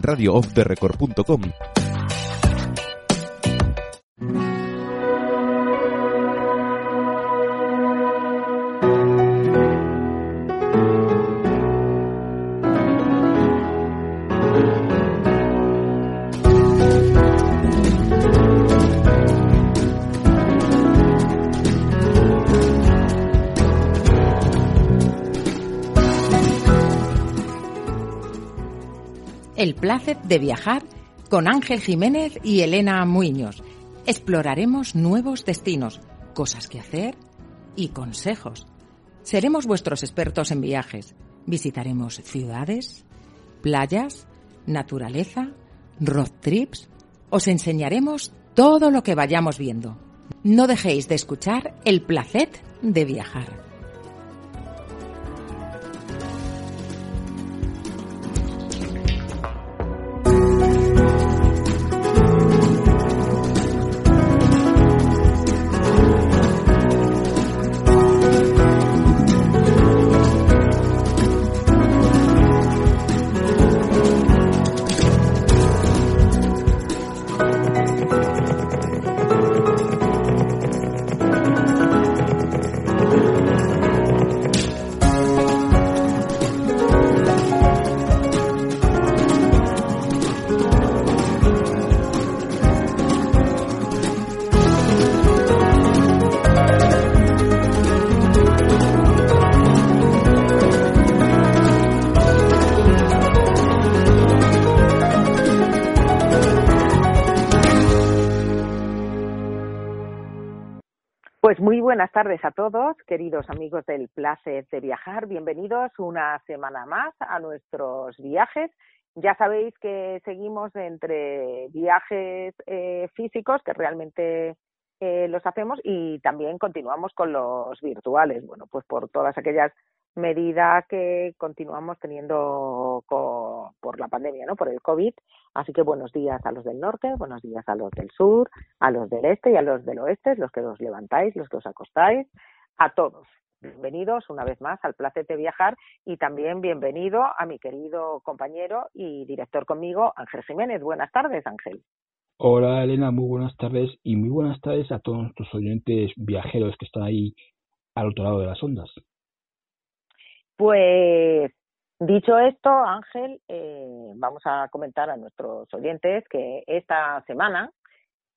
radioofftherecord.com de viajar con Ángel Jiménez y Elena Muiños. Exploraremos nuevos destinos, cosas que hacer y consejos. Seremos vuestros expertos en viajes. Visitaremos ciudades, playas, naturaleza, road trips. Os enseñaremos todo lo que vayamos viendo. No dejéis de escuchar el placer de viajar. Pues muy buenas tardes a todos, queridos amigos del placer de viajar. Bienvenidos una semana más a nuestros viajes. Ya sabéis que seguimos entre viajes eh, físicos, que realmente eh, los hacemos, y también continuamos con los virtuales. Bueno, pues por todas aquellas medidas que continuamos teniendo co- por la pandemia, ¿no? Por el COVID. Así que buenos días a los del norte, buenos días a los del sur, a los del este y a los del oeste, los que os levantáis, los que os acostáis, a todos. Bienvenidos una vez más al placer de viajar y también bienvenido a mi querido compañero y director conmigo, Ángel Jiménez. Buenas tardes, Ángel. Hola Elena, muy buenas tardes y muy buenas tardes a todos nuestros oyentes viajeros que están ahí al otro lado de las ondas. Pues dicho esto, Ángel, eh, vamos a comentar a nuestros oyentes que esta semana,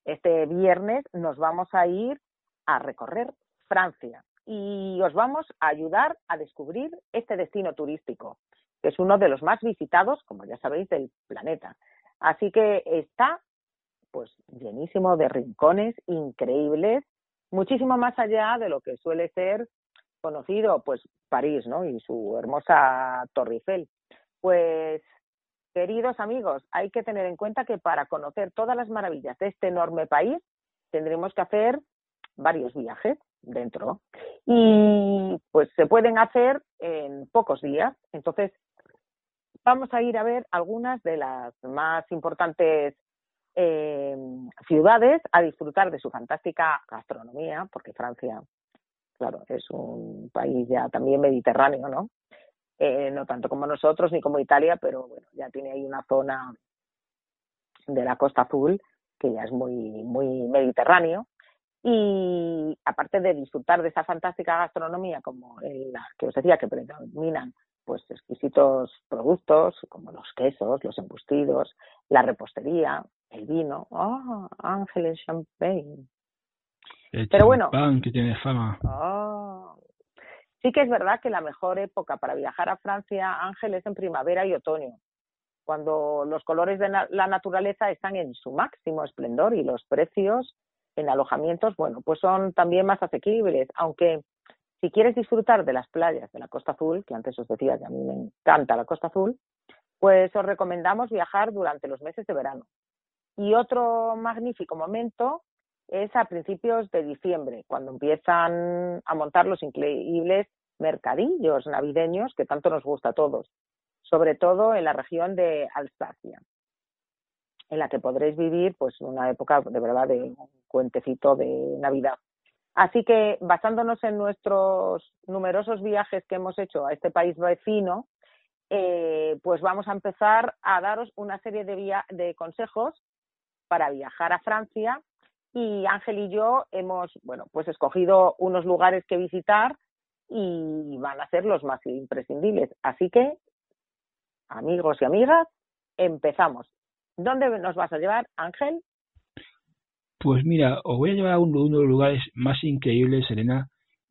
este viernes, nos vamos a ir a recorrer Francia y os vamos a ayudar a descubrir este destino turístico, que es uno de los más visitados, como ya sabéis, del planeta. Así que está pues llenísimo de rincones increíbles, muchísimo más allá de lo que suele ser conocido, pues París, ¿no? Y su hermosa Torre Eiffel. Pues, queridos amigos, hay que tener en cuenta que para conocer todas las maravillas de este enorme país tendremos que hacer varios viajes dentro y pues se pueden hacer en pocos días. Entonces, vamos a ir a ver algunas de las más importantes eh, ciudades a disfrutar de su fantástica gastronomía, porque Francia, claro, es un país ya también mediterráneo, ¿no? Eh, no tanto como nosotros ni como Italia, pero bueno, ya tiene ahí una zona de la Costa Azul que ya es muy, muy mediterráneo. Y aparte de disfrutar de esa fantástica gastronomía, como en la que os decía que predominan pues exquisitos productos como los quesos, los embustidos, la repostería, el vino, oh, Ángeles Champagne. El Pero bueno. que tiene fama. Oh. Sí que es verdad que la mejor época para viajar a Francia, Ángel, es en primavera y otoño, cuando los colores de la naturaleza están en su máximo esplendor y los precios en alojamientos, bueno, pues son también más asequibles, aunque si quieres disfrutar de las playas de la Costa Azul, que antes os decía que a mí me encanta la Costa Azul, pues os recomendamos viajar durante los meses de verano. Y otro magnífico momento es a principios de diciembre, cuando empiezan a montar los increíbles mercadillos navideños que tanto nos gusta a todos, sobre todo en la región de Alsacia, en la que podréis vivir pues una época de verdad de un cuentecito de Navidad. Así que basándonos en nuestros numerosos viajes que hemos hecho a este país vecino, eh, pues vamos a empezar a daros una serie de, de consejos para viajar a Francia y Ángel y yo hemos, bueno, pues escogido unos lugares que visitar y van a ser los más imprescindibles. Así que, amigos y amigas, empezamos. ¿Dónde nos vas a llevar, Ángel? Pues mira, os voy a llevar a uno, de los lugares más increíbles, Elena,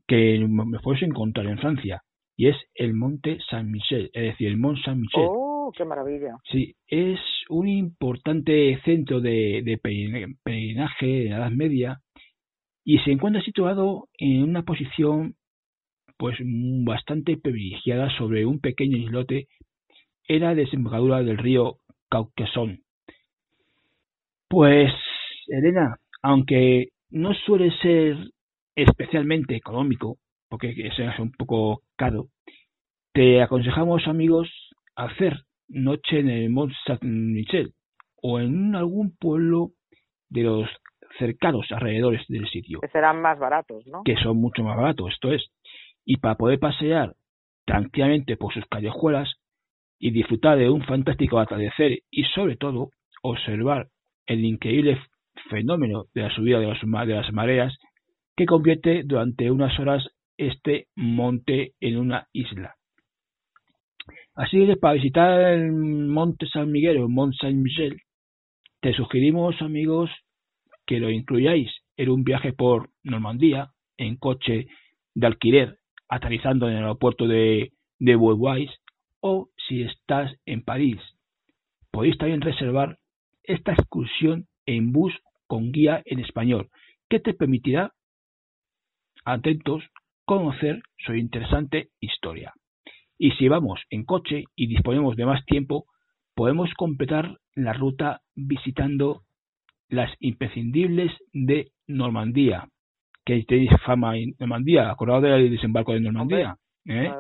que me puedes encontrar en Francia, y es el Monte Saint Michel, es decir, el Mont Saint Michel. ¡Oh, qué maravilla! Sí, es un importante centro de, de peregrinaje de la Edad Media y se encuentra situado en una posición pues bastante privilegiada sobre un pequeño islote en la desembocadura del río Cauquesón. Pues, Elena, aunque no suele ser especialmente económico, porque es un poco caro, te aconsejamos, amigos, hacer noche en el Mont Saint-Michel o en algún pueblo de los cercanos alrededores del sitio. Que serán más baratos, ¿no? Que son mucho más baratos, esto es. Y para poder pasear tranquilamente por sus callejuelas y disfrutar de un fantástico atardecer y sobre todo observar el increíble fenómeno de la subida de, de las mareas que convierte durante unas horas este monte en una isla. Así que para visitar el Monte San Miguel o Mont Saint Michel, te sugerimos, amigos, que lo incluyáis en un viaje por Normandía en coche de alquiler, aterrizando en el aeropuerto de, de o si estás en París, podéis también reservar esta excursión en bus con guía en español, que te permitirá, atentos, conocer su interesante historia. Y si vamos en coche y disponemos de más tiempo, podemos completar la ruta visitando las imprescindibles de Normandía, que tenéis fama en Normandía, acordado del desembarco de Normandía, ¿eh?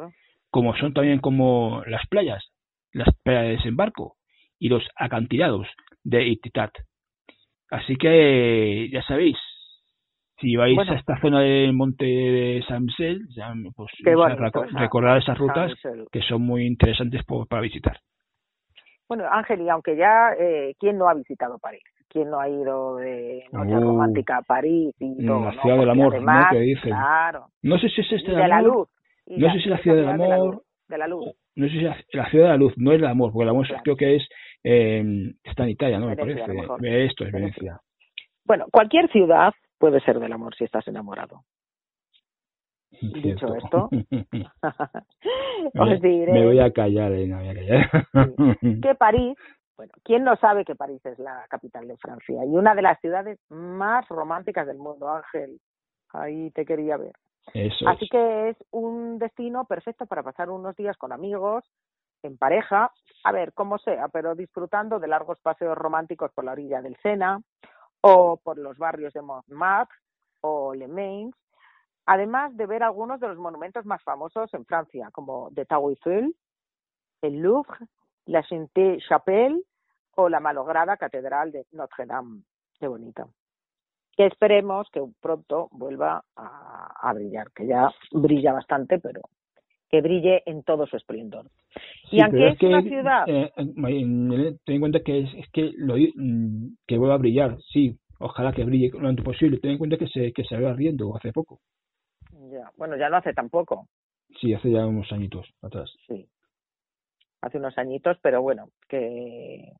como son también como las playas, las playas de desembarco y los acantilados de Ititat. Así que ya sabéis, si vais a esta zona del monte de San Michel, pues recordad esas rutas que son muy interesantes para visitar. Bueno, Ángel, y aunque ya, eh, ¿quién no ha visitado París? ¿Quién no ha ido de noche uh, romántica a París y todo? La ciudad del amor, ¿no? Que dicen. Claro. No sé si es este de, la luz. No sé si es la ciudad del amor. De la luz. No sé si es la ciudad de la luz, no es el amor, porque el amor creo que es eh, está en Italia, ¿no? Me parece. Esto es Venecia. Bueno, cualquier ciudad puede ser del amor si estás enamorado. Dicho esto, os diré. Me voy a callar, eh, voy a callar. que París, bueno, ¿quién no sabe que París es la capital de Francia y una de las ciudades más románticas del mundo, Ángel? Ahí te quería ver. Así que es un destino perfecto para pasar unos días con amigos, en pareja, a ver, como sea, pero disfrutando de largos paseos románticos por la orilla del Sena o por los barrios de Montmartre o Le Mains, además de ver algunos de los monumentos más famosos en Francia, como Tower Eiffel, el Louvre, la Sainte-Chapelle o la malograda Catedral de Notre-Dame. Qué bonita. Que esperemos que pronto vuelva a, brillar, que ya brilla bastante, pero que brille en todo su esplendor. y aunque es, una ciudad... Eh, ten en cuenta que es, que lo, mm, que vuelva a brillar, sí, ojalá que brille lo antes posible. Ten en cuenta que se, que se va riendo hace poco. Ya, bueno, ya no hace tampoco. Sí, hace ya unos añitos atrás. Sí, hace unos añitos, pero bueno, que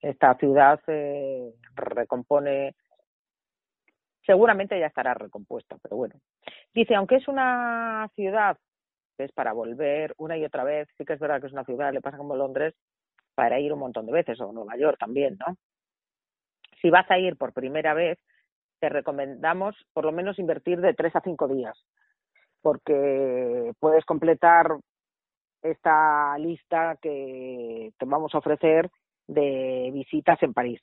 esta ciudad se recompone seguramente ya estará recompuesta, pero bueno. Dice, aunque es una ciudad es para volver una y otra vez, sí que es verdad que es una ciudad, le pasa como Londres, para ir un montón de veces, o Nueva York también, ¿no? Si vas a ir por primera vez, te recomendamos por lo menos invertir de tres a cinco días, porque puedes completar esta lista que te vamos a ofrecer de visitas en París,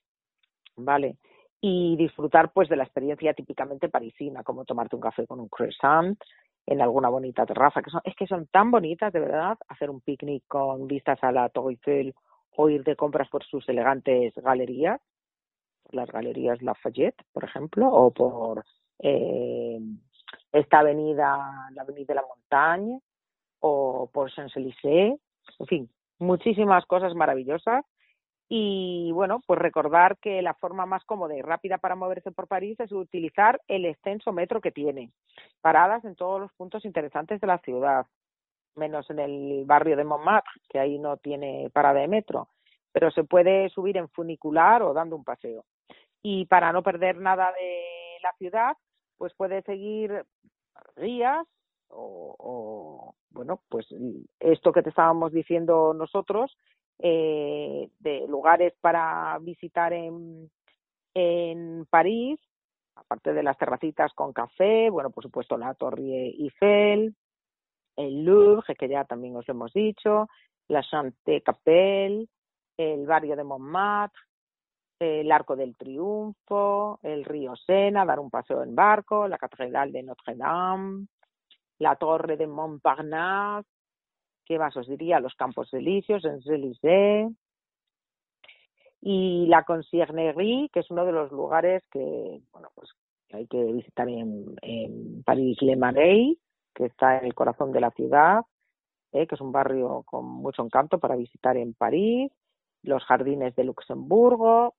¿vale? Y disfrutar pues de la experiencia típicamente parisina, como tomarte un café con un croissant, en alguna bonita terraza, que son, es que son tan bonitas, de verdad, hacer un picnic con vistas a la Torre Eiffel o ir de compras por sus elegantes galerías, las galerías Lafayette, por ejemplo, o por eh, esta avenida, la avenida de la Montaña, o por Champs-Élysées, en fin, muchísimas cosas maravillosas y bueno, pues recordar que la forma más cómoda y rápida para moverse por París es utilizar el extenso metro que tiene. Paradas en todos los puntos interesantes de la ciudad, menos en el barrio de Montmartre, que ahí no tiene parada de metro, pero se puede subir en funicular o dando un paseo. Y para no perder nada de la ciudad, pues puede seguir guías o, o bueno, pues esto que te estábamos diciendo nosotros, eh, de lugares para visitar en, en París, aparte de las terracitas con café, bueno, por supuesto la Torre Eiffel, el Louvre, que ya también os lo hemos dicho, la Chante Capelle, el barrio de Montmartre, el Arco del Triunfo, el río Sena, dar un paseo en barco, la Catedral de Notre Dame, la Torre de Montparnasse, ¿qué más os diría? Los Campos Elíseos, en Élysées, y la Conciergerie, que es uno de los lugares que, bueno, pues hay que visitar en, en París-Le Marais, que está en el corazón de la ciudad, ¿eh? que es un barrio con mucho encanto para visitar en París, los jardines de Luxemburgo,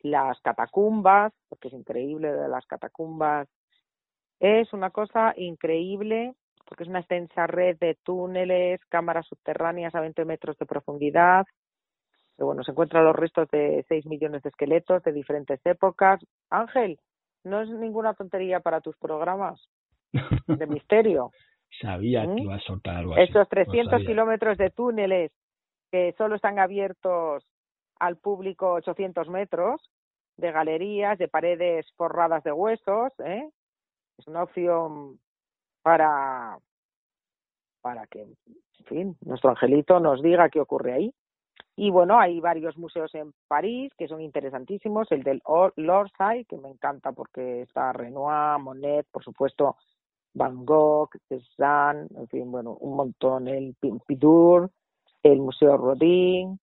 las catacumbas, porque es increíble de las catacumbas. Es una cosa increíble porque es una extensa red de túneles, cámaras subterráneas a 20 metros de profundidad. bueno, se encuentran los restos de 6 millones de esqueletos de diferentes épocas. Ángel, no es ninguna tontería para tus programas de misterio. Sabía que ¿Mm? iba a soltar algo así. Esos 300 kilómetros de túneles que solo están abiertos al público 800 metros, de galerías, de paredes forradas de huesos, ¿eh? Es una opción para, para que, en fin, nuestro angelito nos diga qué ocurre ahí. Y bueno, hay varios museos en París que son interesantísimos. El del L'Orsay, que me encanta porque está Renoir, Monet, por supuesto, Van Gogh, Cézanne, en fin, bueno, un montón. El Pompidou, el Museo Rodin,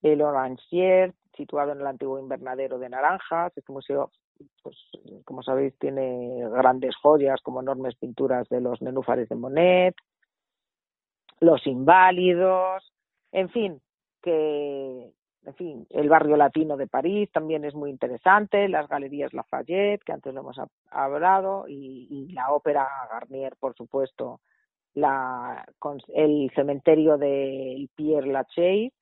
el Orangier, situado en el antiguo invernadero de naranjas. Este museo pues como sabéis tiene grandes joyas como enormes pinturas de los nenúfares de Monet, los inválidos, en fin, que en fin, el barrio latino de París también es muy interesante, las galerías Lafayette, que antes lo hemos hablado, y, y la ópera Garnier, por supuesto, la, el cementerio del Pierre Lachaise.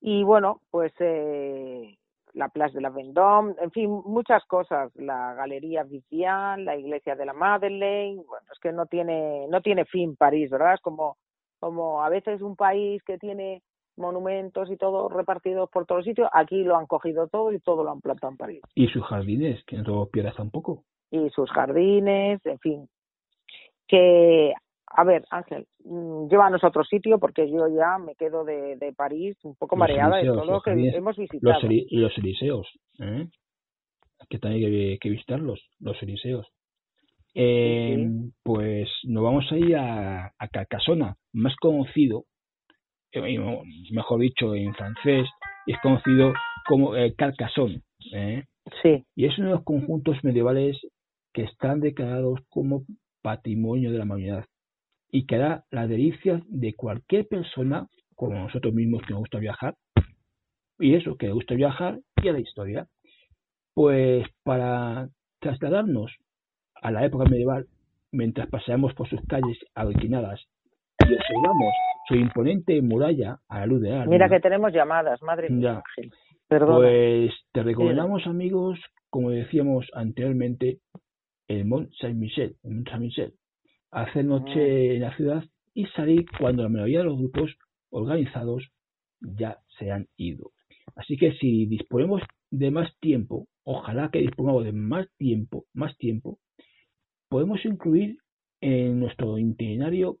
Y bueno, pues eh, la Place de la Vendôme, en fin, muchas cosas, la Galería Vivian, la Iglesia de la Madeleine, bueno, es que no tiene no tiene fin París, ¿verdad? Es como como a veces un país que tiene monumentos y todo repartidos por todos los sitios, aquí lo han cogido todo y todo lo han plantado en París. Y sus jardines, que no pierdas tampoco. Y sus jardines, en fin, que a ver, Ángel, mm, llévanos a otro sitio porque yo ya me quedo de, de París un poco mareada de todo lo que hemos visitado. Los, los Eliseos, ¿eh? que también hay que, visitarlos, los Eliseos. Eh, Pues nos vamos a ir a, a Carcassona, más conocido, eh, mejor dicho en francés, es conocido como el Carcassonne. ¿eh? Sí. Y es uno de los conjuntos medievales que están declarados como patrimonio de la humanidad y que hará la delicia de cualquier persona, como nosotros mismos que nos gusta viajar, y eso, que le gusta viajar y a la historia. Pues para trasladarnos a la época medieval, mientras paseamos por sus calles alquinadas y observamos su imponente muralla a la luz de la Mira que tenemos llamadas, madre mía. Pues te recomendamos, amigos, como decíamos anteriormente, el Mont Saint-Michel, Mont Saint-Michel, hacer noche en la ciudad y salir cuando la mayoría de los grupos organizados ya se han ido. Así que si disponemos de más tiempo, ojalá que dispongamos de más tiempo, más tiempo, podemos incluir en nuestro itinerario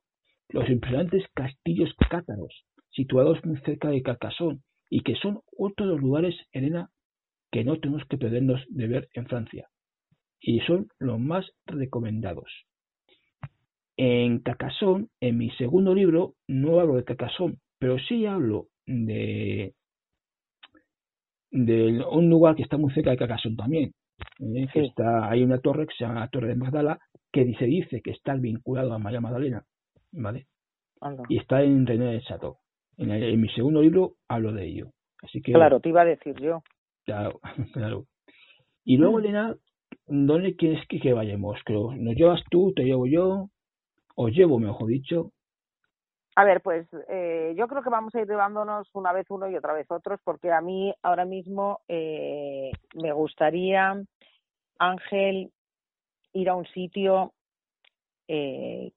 los impresionantes castillos cátaros, situados muy cerca de Carcassonne y que son otro de los lugares, Elena, que no tenemos que perdernos de ver en Francia. Y son los más recomendados. En Carcassonne, en mi segundo libro, no hablo de Carcassonne, pero sí hablo de, de un lugar que está muy cerca de Carcassonne también. ¿eh? está, hay una torre que se llama la Torre de Magdala, que se dice que está vinculado a María Magdalena, ¿vale? Y está en René del Chateau. En, mi segundo libro hablo de ello. Así que, claro, te iba a decir yo. Claro, claro. Y luego, mm. Elena, ¿dónde quieres que, que vayamos? Creo, ¿Nos llevas tú, te llevo yo? ¿O llevo, mejor dicho? A ver, pues eh, yo creo que vamos a ir llevándonos una vez uno y otra vez otros, porque a mí ahora mismo eh, me gustaría, Ángel, ir a un sitio eh,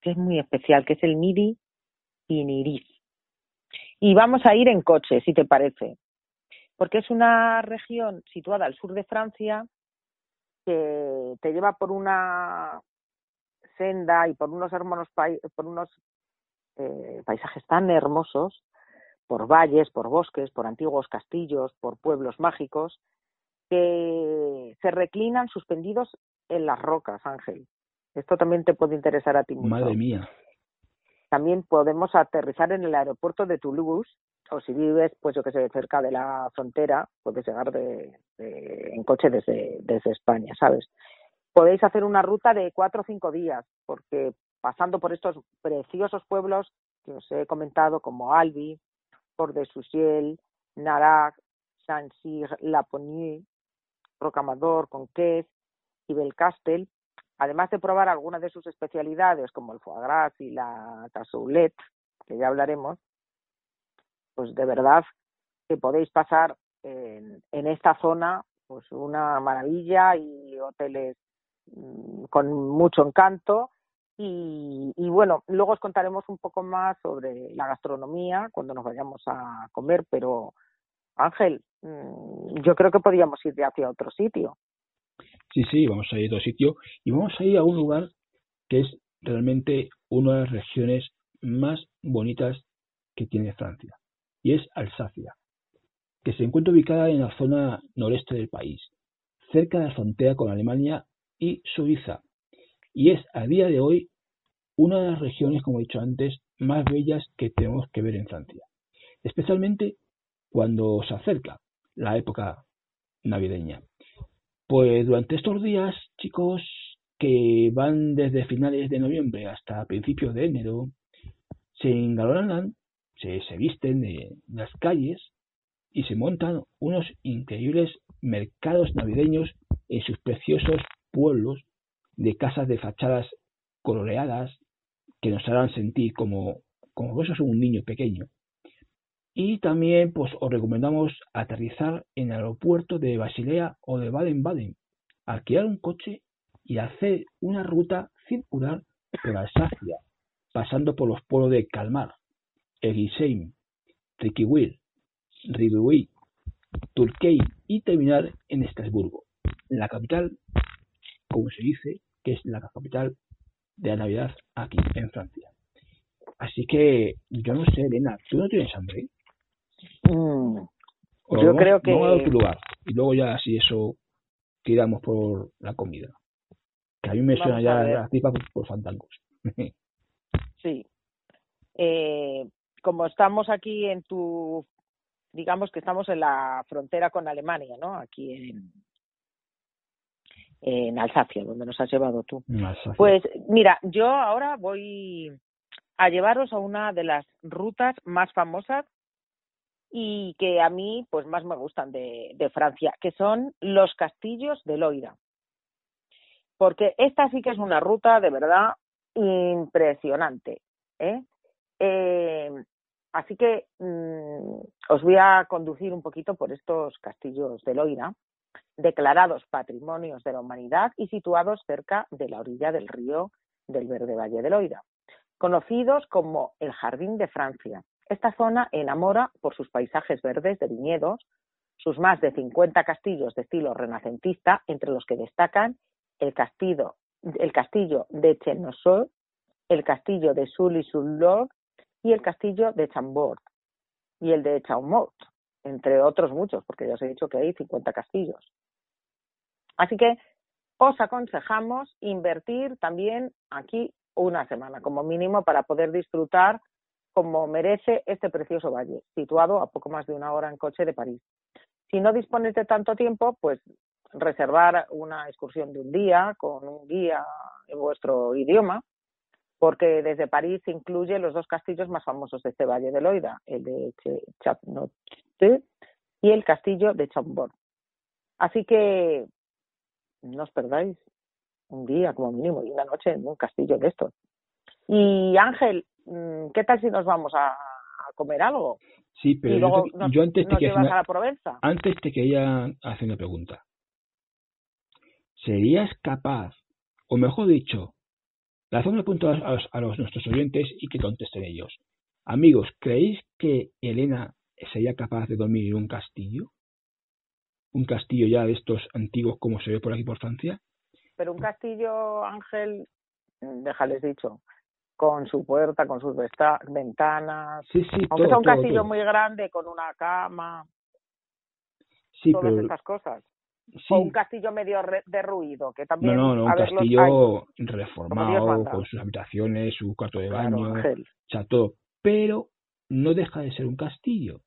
que es muy especial, que es el Midi Iniris. Y vamos a ir en coche, si te parece, porque es una región situada al sur de Francia que te lleva por una senda y por unos hermanos por unos eh, paisajes tan hermosos, por valles, por bosques, por antiguos castillos, por pueblos mágicos, que se reclinan suspendidos en las rocas, Ángel. Esto también te puede interesar a ti mucho. Madre mía. También podemos aterrizar en el aeropuerto de Toulouse, o si vives, pues yo que sé, cerca de la frontera, puedes llegar de, en coche desde, desde España, ¿sabes? Podéis hacer una ruta de cuatro o cinco días, porque pasando por estos preciosos pueblos que os he comentado, como Albi, Port de Souciel, Narac, Saint-Cyr, Laponie, Rocamador, Conquest y Belcastel, además de probar algunas de sus especialidades como el foie gras y la cassoulet, que ya hablaremos, pues de verdad que podéis pasar en, en esta zona pues una maravilla y hoteles con mucho encanto y, y, bueno, luego os contaremos un poco más sobre la gastronomía cuando nos vayamos a comer, pero Ángel, mm, yo creo que podríamos ir hacia otro sitio. Sí, sí, vamos a ir a otro sitio y vamos a ir a un lugar que es realmente una de las regiones más bonitas que tiene Francia y es Alsacia, que se encuentra ubicada en la zona noreste del país, cerca de la frontera con Alemania y Suiza, y es a día de hoy una de las regiones, como he dicho antes, más bellas que tenemos que ver en Francia, especialmente cuando se acerca la época navideña. Pues durante estos días, chicos, que van desde finales de noviembre hasta principios de enero, se engalonan, se, se visten de las calles y se montan unos increíbles mercados navideños en sus preciosos pueblos de casas de fachadas coloreadas que nos harán sentir como, como vos sos un niño pequeño. Y también pues os recomendamos aterrizar en el aeropuerto de Basilea o de Baden-Baden, alquilar un coche y hacer una ruta circular por Alsacia, pasando por los pueblos de Calmar, Egisheim, Triquiwil, Ribeouy, Turkey y terminar en Estrasburgo, la capital, como se dice, que es la capital de la Navidad aquí en Francia. Así que yo no sé, Elena, ¿tú no tienes hambre? Mm, yo creo que... Vamos a otro lugar y luego ya si eso tiramos por la comida. Que a mí me suena ya la tipa por, fantangos. sí. Eh, como estamos aquí en tu, digamos que estamos en la frontera con Alemania, ¿no? Aquí en, en Alsacia, donde nos has llevado tú. Pues mira, yo ahora voy a llevaros a una de las rutas más famosas y que a mí pues más me gustan de, de Francia, que son los castillos de Loira. Porque esta sí que es una ruta de verdad impresionante. ¿eh? Eh, así que mm, os voy a conducir un poquito por estos castillos de Loira declarados patrimonios de la humanidad y situados cerca de la orilla del río del Verde Valle del Loira, conocidos como el Jardín de Francia. Esta zona enamora por sus paisajes verdes de viñedos, sus más de 50 castillos de estilo renacentista, entre los que destacan el castillo, el castillo de Chenosol, el castillo de Sully-sur-Loire y el castillo de Chambord y el de Chaumont, entre otros muchos, porque ya os he dicho que hay 50 castillos. Así que os aconsejamos invertir también aquí una semana como mínimo para poder disfrutar como merece este precioso valle, situado a poco más de una hora en coche de París. Si no dispones de tanto tiempo, pues reservar una excursión de un día con un guía en vuestro idioma porque desde París incluye los dos castillos más famosos de este valle de Loira, el de Chapnote y el castillo de Chambord. Así que no os perdáis un día como mínimo y una noche en un castillo de estos. Y Ángel, mm, ¿qué tal si nos vamos a, comer algo? Sí, pero yo, antes te quería a la Antes te quería hacer una pregunta. ¿Serías capaz, o mejor dicho, hacemos una pregunta a los, a los nuestros oyentes y que contesten ellos? Amigos, ¿creéis que Elena sería capaz de dormir en un castillo? ¿Un castillo ya de estos antiguos como se ve por aquí por Francia? Pero un castillo, Ángel, déjales dicho, con su puerta, con sus ventanas. Sí, sí, Aunque sea un castillo muy grande, con una cama. Sí, todas estas cosas. O un castillo medio derruido, que también. No, no, no un castillo reformado, con sus habitaciones, su cuarto de baño, o todo. Pero no deja de ser un castillo.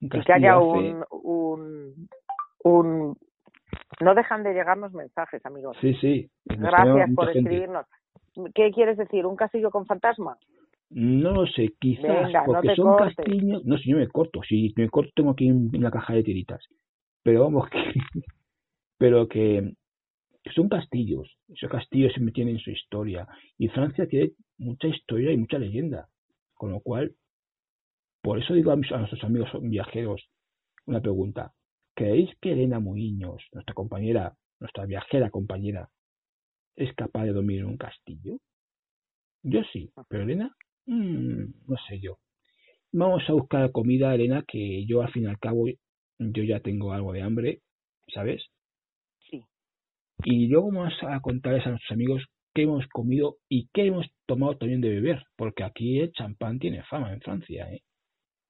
Un castillo que haya un, un, un, No dejan de llegarnos mensajes, amigos. Sí, sí. Gracias por escribirnos. ¿Qué quieres decir? ¿Un castillo con fantasma? No lo sé, quizás porque son castillos. No, si yo me corto, si me corto tengo aquí en, la caja de tiritas. Pero vamos, que. Pero que, son castillos. Esos castillos siempre tienen su historia. Y Francia tiene mucha historia y mucha leyenda. Con lo cual, por eso digo a, nuestros amigos viajeros una pregunta. ¿Creéis que Elena Muiños, nuestra compañera, nuestra viajera compañera, es capaz de dormir en un castillo? Yo sí, pero Elena, mm, no sé yo. Vamos a buscar comida, Elena, que yo al fin y al cabo yo ya tengo algo de hambre, ¿sabes? Y luego vamos a contarles a nuestros amigos qué hemos comido y qué hemos tomado también de beber, porque aquí el champán tiene fama en Francia, ¿eh?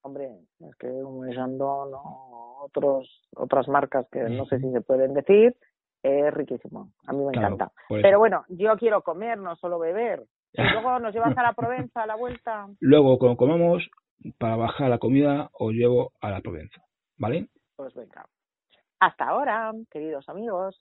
Hombre, es que un Chandon o otros, otras marcas que no sé si se pueden decir, es riquísimo. A mí me encanta. Pero bueno, yo quiero comer, no solo beber. Y luego nos llevas a la Provenza a la vuelta. Luego, cuando comamos, para bajar la comida, os llevo a la Provenza. ¿Vale? Pues venga. Hasta ahora, queridos amigos.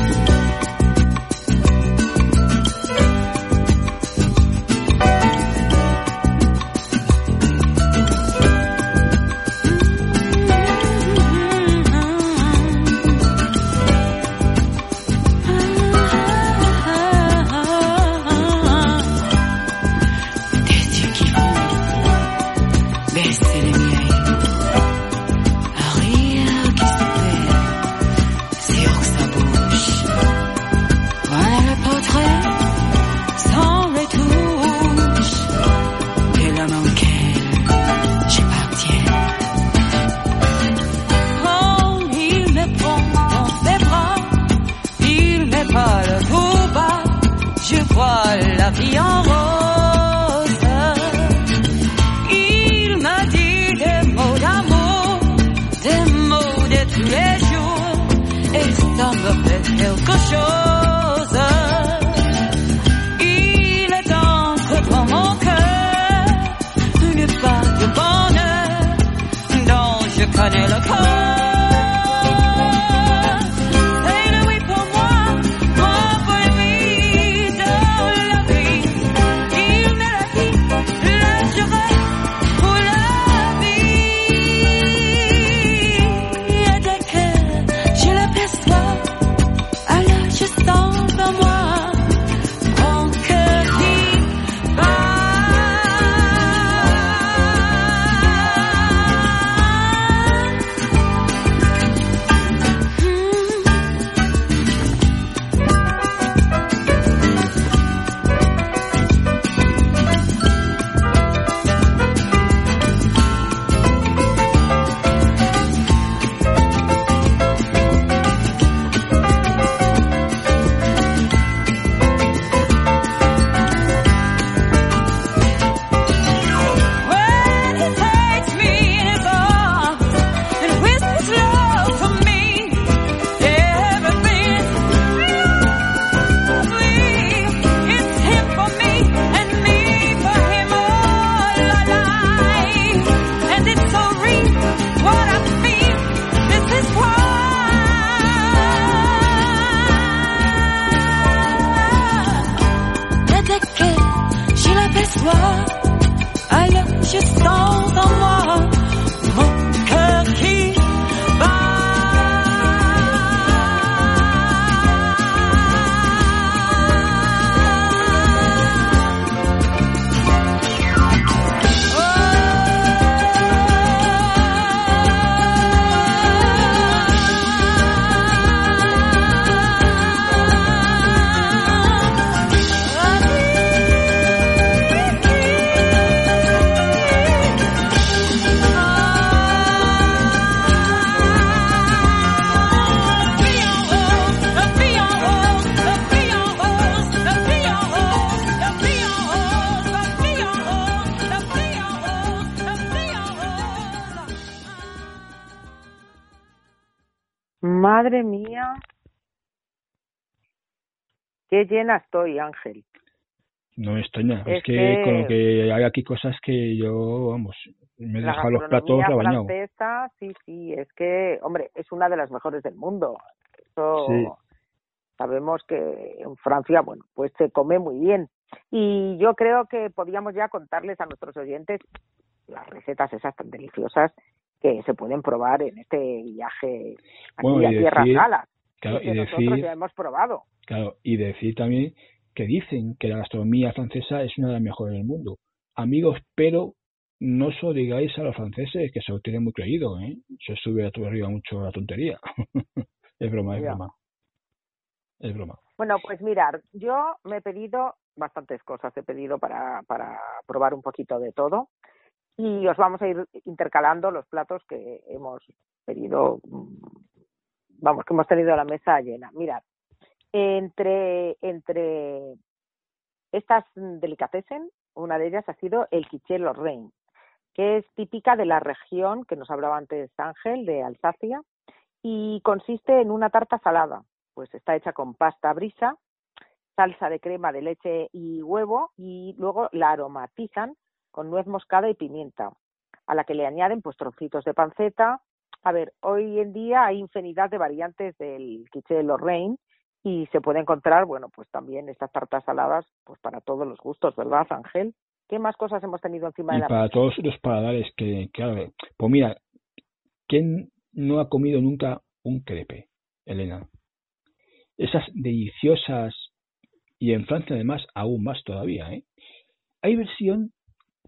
la vie en rose. Il m'a dit des mots d'amour, des mots de tous les jours, et ça me fait quelque chose. Il est ancré dans mon cœur, une part de bonheur dont je connais le corps. Madre mía. Qué llena estoy, Ángel. No me extraña. Es, que, con lo que hay aquí cosas que yo, vamos, me he dejado los platos la francesa, sí, sí, es que, hombre, es una de las mejores del mundo. Eso sabemos que en Francia, bueno, pues se come muy bien. Y yo creo que podríamos ya contarles a nuestros oyentes las recetas esas tan deliciosas que se pueden probar en este viaje aquí a Tierra Salas. Claro, y, nosotros ya hemos probado. Claro, y decir también que dicen que la gastronomía francesa es una de las mejores del mundo. Amigos, pero no os digáis a los franceses que se lo tienen muy creído, ¿eh? Se sube a tu arriba mucho la tontería. es broma, es broma. Es broma. Bueno, pues mirar, yo me he pedido bastantes cosas, he pedido para, para probar un poquito de todo y os vamos a ir intercalando los platos que hemos pedido, vamos, que hemos tenido la mesa llena. Mirad, entre, entre estas delicatessen, una de ellas ha sido el quiché Lorraine, que es típica de la región que nos hablaba antes Ángel, de Alsacia, y consiste en una tarta salada. Pues está hecha con pasta brisa, salsa de crema de leche y huevo, y luego la aromatizan con nuez moscada y pimienta, a la que le añaden pues trocitos de panceta. A ver, hoy en día hay infinidad de variantes del quiche de Lorraine y se puede encontrar, bueno, pues también estas tartas saladas, pues para todos los gustos, ¿verdad, Ángel? ¿Qué más cosas hemos tenido encima de la para todos los paladares que, claro, pues mira, ¿quién no ha comido nunca un crepe, Elena? Esas deliciosas, y en Francia además aún más todavía, ¿eh? Hay versión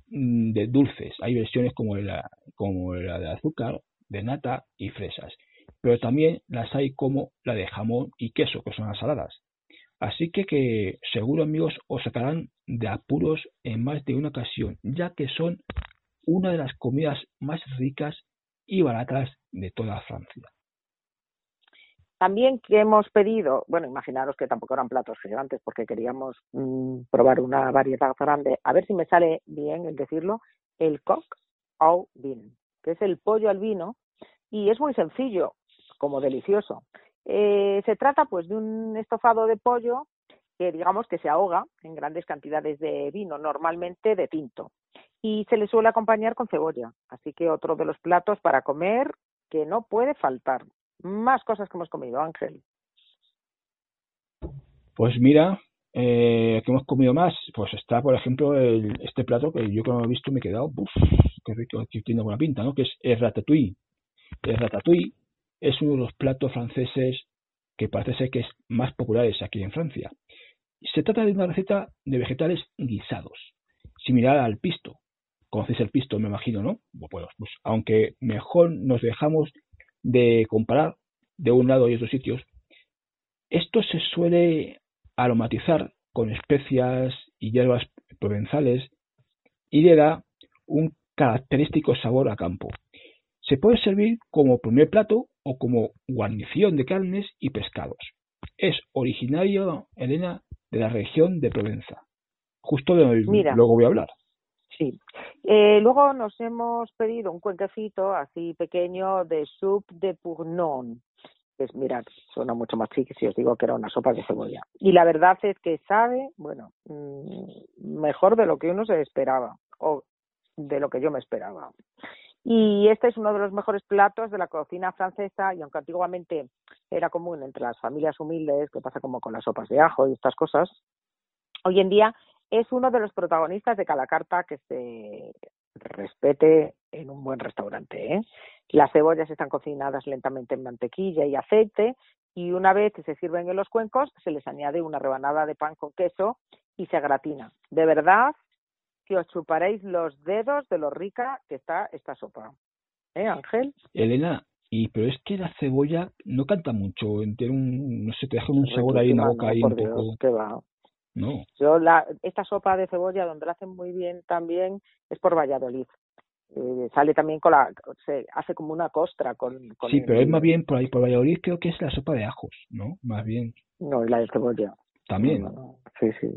de dulces. Hay versiones como la, de azúcar, de nata y fresas. Pero también las hay como la de jamón y queso, que son las saladas. Así que seguro amigos os sacarán de apuros en más de una ocasión, ya que son una de las comidas más ricas y baratas de toda Francia. También que hemos pedido, bueno, imaginaros que tampoco eran platos gigantes porque queríamos mm, probar una variedad grande, a ver si me sale bien el decirlo, el coq au vin, que es el pollo al vino y es muy sencillo, como delicioso. Eh, se trata pues de un estofado de pollo que digamos que se ahoga en grandes cantidades de vino, normalmente de tinto, y se le suele acompañar con cebolla. Así que otro de los platos para comer que no puede faltar más cosas que hemos comido, Ángel. Pues mira, eh, que hemos comido más, pues está, por ejemplo, el, este plato que yo como he visto me he quedado, uff, qué rico, que tiene buena pinta, ¿no? Que es el ratatouille. El ratatouille es uno de los platos franceses que parece ser que es más populares aquí en Francia. Se trata de una receta de vegetales guisados, similar al pisto. Conocéis el pisto, me imagino, ¿no? Bueno, pues aunque mejor nos dejamos de comparar de un lado y otros sitios, esto se suele aromatizar con especias y hierbas provenzales y le da un característico sabor a campo. Se puede servir como primer plato o como guarnición de carnes y pescados. Es originario, Elena, de la región de Provenza. Justo de luego voy a hablar. Sí. Eh, luego nos hemos pedido un cuenquecito así pequeño de soup de pournon. Pues mirad, suena mucho más chique si os digo que era una sopa de cebolla. Y la verdad es que sabe, bueno, mm, mejor de lo que uno se esperaba, o de lo que yo me esperaba. Y este es uno de los mejores platos de la cocina francesa, y aunque antiguamente era común entre las familias humildes, que pasa como con las sopas de ajo y estas cosas, hoy en día es uno de los protagonistas de cada carta que se respete en un buen restaurante. ¿eh? Las cebollas están cocinadas lentamente en mantequilla y aceite y una vez que se sirven en los cuencos se les añade una rebanada de pan con queso y se gratina. De verdad que os chuparéis los dedos de lo rica que está esta sopa. ¿Eh, Ángel? Elena, y pero es que la cebolla no canta mucho, tiene un, no sé, te deja un sabor ahí en la boca ahí un poco. va. No. Yo la, esta sopa de cebolla donde la hacen muy bien también es por Valladolid. Eh, sale también con la, se hace como una costra con. sí, pero es más bien por ahí por Valladolid creo que es la sopa de ajos, ¿no? Más bien. No, es la de cebolla. También. sí, sí.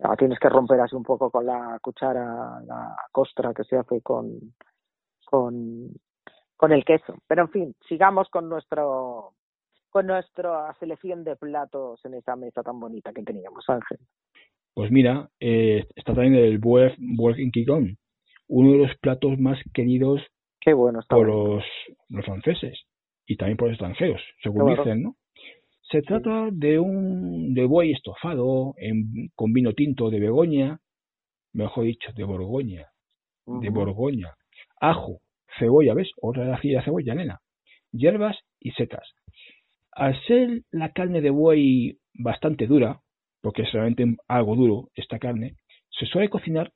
Ah, tienes que romper así un poco con la cuchara la costra que se hace con con con el queso. Pero en fin, sigamos con nuestro fue nuestra selección de platos en esa mesa tan bonita que teníamos, Ángel? Pues mira, eh, está también el Buef Working Kikon, uno de los platos más queridos Qué bueno está por los, los franceses y también por los extranjeros, según dicen, ¿no? Se trata de un de buey estofado en- con vino tinto de Begoña, mejor dicho, de Borgoña, de. Borgoña, ajo, cebolla, ¿ves? Otra de la de cebolla, nena, hierbas y setas. Al ser la carne de buey bastante dura, porque es realmente algo duro esta carne, se suele cocinar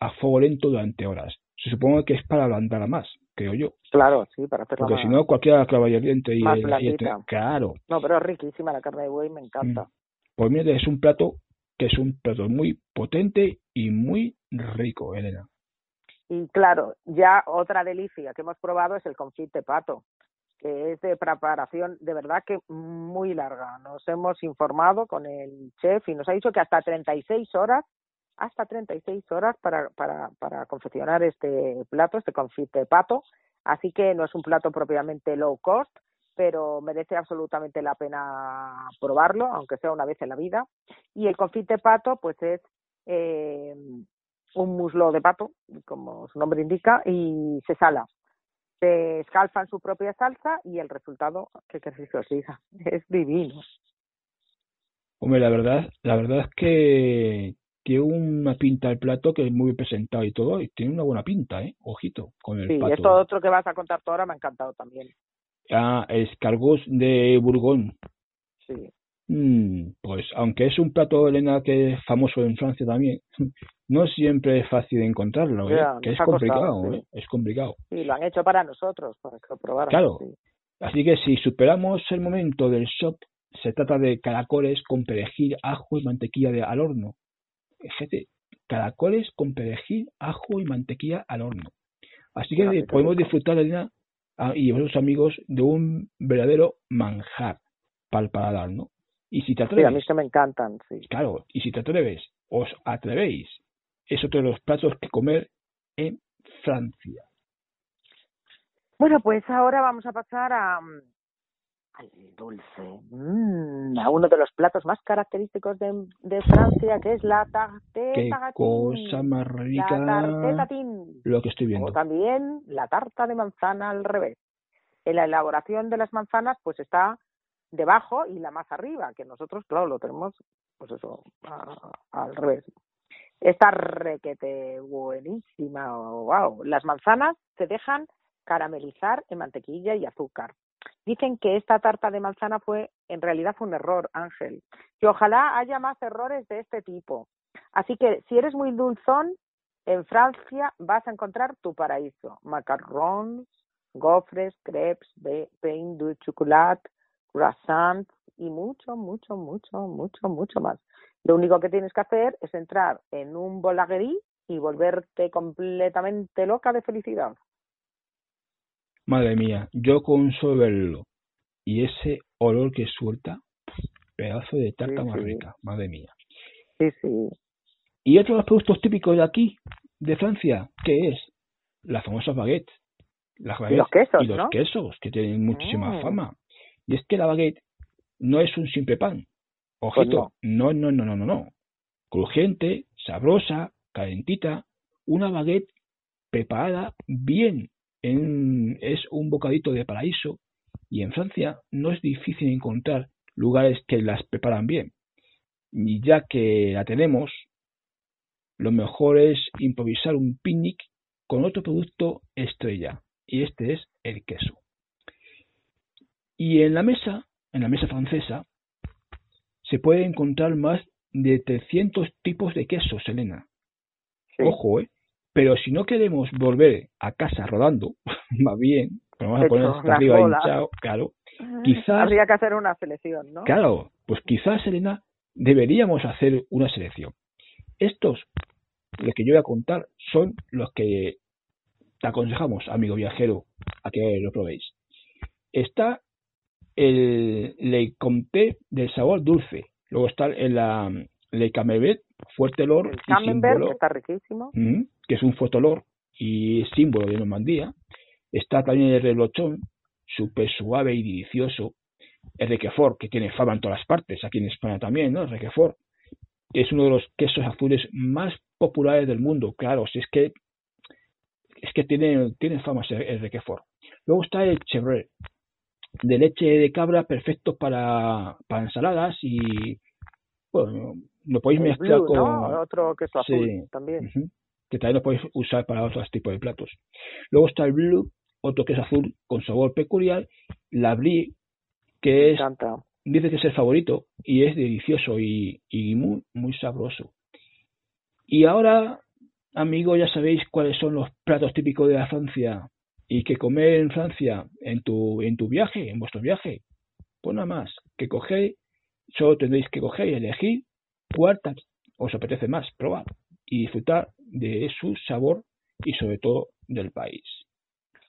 a fuego lento durante horas. Se supone que es para ablandarla más, creo yo. Claro, sí, para hacerla Porque más... si no, cualquiera clava el diente y, más el- y blandita. Claro. No, pero es riquísima la carne de buey, me encanta. Pues mira, es un plato que es un plato muy potente y muy rico, Elena. Y claro, ya otra delicia que hemos probado es el confit de pato, que es de preparación de verdad que muy larga. Nos hemos informado con el chef y nos ha dicho que hasta 36 horas, hasta 36 horas para, para, para confeccionar este plato, este confit de pato. Así que no es un plato propiamente low cost, pero merece absolutamente la pena probarlo, aunque sea una vez en la vida. Y el confit de pato, pues es eh, un muslo de pato, como su nombre indica, y se sala. Se escalfa en su propia salsa y el resultado, ¿qué queréis que os diga? Es divino. Hombre, la verdad, la verdad es que tiene una pinta el plato que es muy presentado y todo, y tiene una buena pinta, ¿eh? Ojito, con el Sí, pato. esto otro que vas a contar tú ahora me ha encantado también. Ah, escargots de Bourgogne. Sí, Mm, pues aunque es un plato, Elena, que es famoso en Francia también, no siempre es fácil encontrarlo, ¿eh? Que nos es costado, complicado, sí. ¿eh? Es complicado. sí, lo han hecho para nosotros, para que lo probáramos. Claro. sí. Así que si superamos el momento del shop, se trata de caracoles con perejil, ajo y mantequilla de, al horno. Fíjate, caracoles con perejil, ajo y mantequilla al horno. Así que podemos rico. disfrutar, Elena, ah, y vosotros amigos, de un verdadero manjar para el paladar, ¿no? Y si te Sí, a atreves, mí se me encantan, sí. claro, y si te atreves, os atrevéis, es otro de los platos que comer en Francia. Bueno, pues ahora vamos a pasar a mm, al dulce, Mm, a uno de los platos más característicos de, de Francia, que es la tarte Qué tatin. cosa más La rica tarte tatin. lo que estoy O viendo. también la tarta de manzana al revés. En la elaboración de las manzanas, pues está debajo y la más arriba, que nosotros, claro, lo tenemos, pues eso, a- al revés. Está requete buenísima, wow. Las manzanas se dejan caramelizar en mantequilla y azúcar. Dicen que esta tarta de manzana fue, en realidad fue un error, Ángel. Que ojalá haya más errores de este tipo. Así que si eres muy dulzón, en Francia vas a encontrar tu paraíso. Macarrons, gofres, crepes, pain de chocolate, croissants y mucho, mucho, mucho, mucho, mucho más. Lo único que tienes que hacer es entrar en un bolaguerí y volverte completamente loca de felicidad. Madre mía, yo con solo verlo y ese olor que suelta, pedazo de tarta Sí, más sí. rica, madre mía. Sí, sí. Y otro de los productos típicos de aquí, de Francia, ¿qué es? Las famosas baguettes. Las baguettes los quesos, y los ¿no? quesos, que tienen muchísima Mm. fama. Y es que la baguette no es un simple pan. Pues Ojito, no, no, no, no, no, no. Crujiente, sabrosa, calentita, una baguette preparada bien. En, es un bocadito de paraíso y en Francia no es difícil encontrar lugares que las preparan bien. Y ya que la tenemos, lo mejor es improvisar un picnic con otro producto estrella, y este es el queso. Y en la mesa, en la mesa francesa, se puede encontrar más de 300 tipos de quesos, Elena. sí. Ojo, ¿eh? Pero si no queremos volver a casa rodando, más bien, vamos a poner hasta arriba hinchado, claro, quizás- Habría que hacer una selección, ¿no? Claro, pues quizás, Elena, deberíamos hacer una selección. Estos, los que yo voy a contar, son los que te aconsejamos, amigo viajero, a que lo probéis. Está el Le Comté del sabor dulce. Luego está el la Le Camembert, fuerte olor El y camembert, símbolo, que está riquísimo. Que es un fuerte olor y símbolo de Normandía. Está también el reblochón, súper suave y delicioso. el Requefort, que tiene fama en todas partes, aquí en España también, ¿no? El Requefort, que es uno de los quesos azules más populares del mundo, claro, si es que es que tiene, tiene fama el Requefort. Luego está el Chevrolet, de leche de cabra, perfecto para, para ensaladas y bueno, lo podéis mezclar con otro queso azul también. que también lo podéis usar para otros tipos de platos. Luego está el Blue, otro queso azul con sabor peculiar, la Brie, que es dice que es el favorito y es delicioso y, y muy muy sabroso. Y ahora, amigos, ya sabéis cuáles son los platos típicos de la Francia y que comer en Francia en tu en tu viaje, en vuestro viaje. Pues nada más, que cogéis, solo tendréis que coger y elegir cuál os apetece más probar y disfrutar de su sabor y sobre todo del país.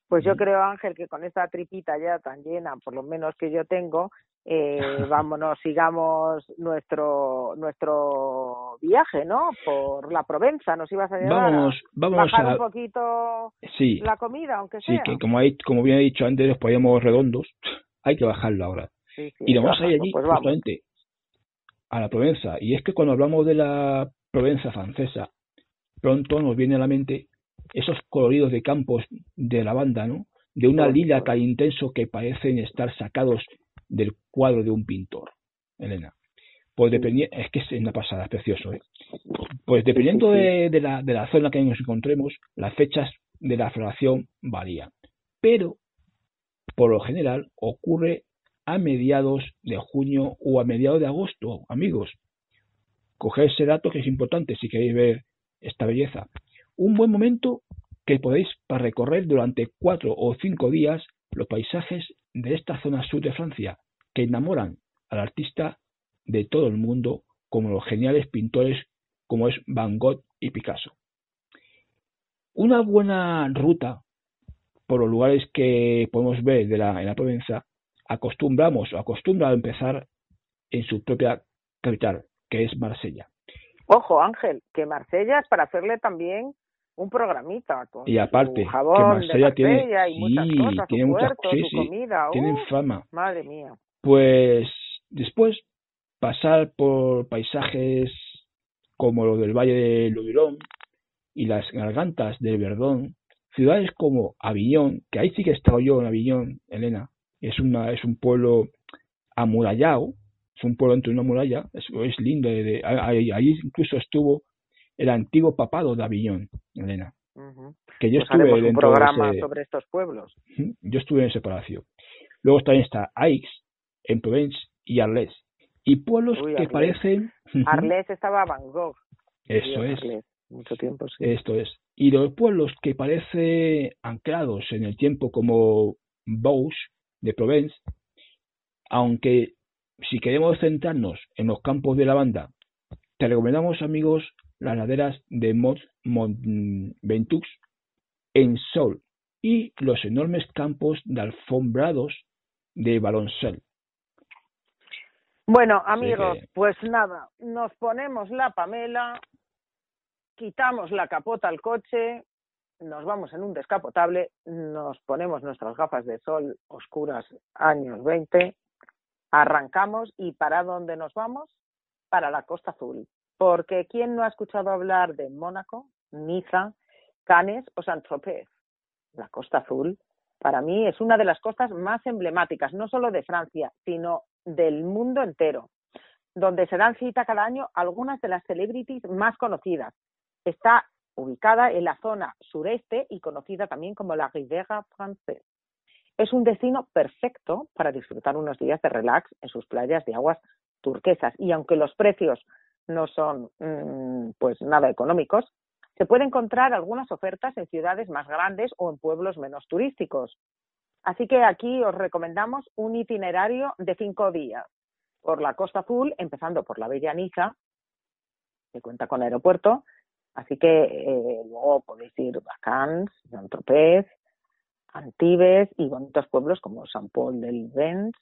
Pues yo creo, Ángel, que con esta tripita ya tan llena, por lo menos que yo tengo, eh, vámonos, sigamos nuestro nuestro viaje, ¿no? Por la Provenza, nos ibas a llevar vamos, vamos bajar a... un poquito sí, la comida, aunque sea. Sí, que como, hay, como bien he dicho antes, los podíamos redondos, hay que bajarlo ahora. y lo vamos a ir allí pues justamente a la Provenza. Y es que cuando hablamos de la Provenza francesa, pronto nos viene a la mente esos coloridos de campos de lavanda, ¿no? De una lila tan intenso que parecen estar sacados del cuadro de un pintor, Elena. Pues dependiendo, es que es una pasada, es precioso, ¿eh? Pues dependiendo de, de, la, de la zona que nos encontremos, las fechas de la floración varían. Pero, por lo general, ocurre a mediados de junio o a mediados de agosto, amigos. Coged ese dato que es importante si queréis ver esta belleza. Un buen momento que podéis para recorrer durante cuatro o cinco días los paisajes de esta zona sur de Francia, que enamoran al artista de todo el mundo como los geniales pintores como es Van Gogh y Picasso. Una buena ruta por los lugares que podemos ver de la, en la Provenza, acostumbramos o acostumbra a empezar en su propia capital, que es Marsella. Ojo, Ángel, que Marsella es para hacerle también un programita con y aparte que Marsella tiene y muchas cosas, tiene muchas comida, tienen fama. madre mía. Pues después pasar por paisajes como lo del Valle de Ludirón y las gargantas del Verdón ciudades como Aviñón que ahí sí que he estado yo en Aviñón Elena es una es un pueblo amurallado es un pueblo entre una muralla es, es lindo ahí, ahí incluso estuvo el antiguo papado de Aviñón, Elena. Que yo pues estuve dentro un programa sobre estos pueblos. Yo estuve en ese palacio. Luego también está Aix, en Provence, y Arles. Y pueblos que parecen... Arles estaba Van Gogh. Eso es. Mucho tiempo, sí. Esto es. Y los pueblos que parecen anclados en el tiempo como Bouche, de Provence, aunque si queremos centrarnos en los campos de lavanda, te recomendamos, amigos, las laderas de Mont, Ventoux en Sol y los enormes campos de alfombrados de Baloncel. Bueno, amigos, pues nada, nos ponemos la pamela, quitamos la capota al coche, nos vamos en un descapotable, nos ponemos nuestras gafas de sol oscuras años 20, arrancamos y ¿para dónde nos vamos? Para la Costa Azul. Porque ¿quién no ha escuchado hablar de Mónaco, Niza, Cannes o Saint-Tropez? La Costa Azul, para mí, es una de las costas más emblemáticas, no solo de Francia, sino del mundo entero, donde se dan cita cada año algunas de las celebrities más conocidas. Está ubicada en la zona sureste y conocida también como la Riviera Française. Es un destino perfecto para disfrutar unos días de relax en sus playas de aguas turquesas y aunque los precios no son mm, pues nada económicos, se puede encontrar algunas ofertas en ciudades más grandes o en pueblos menos turísticos. Así que aquí os recomendamos un itinerario de cinco días por la Costa Azul, empezando por la Bella Niza, que cuenta con aeropuerto, así que eh, luego podéis ir a Cannes, Saint-Tropez, Antibes y bonitos pueblos como San Paul del Vents,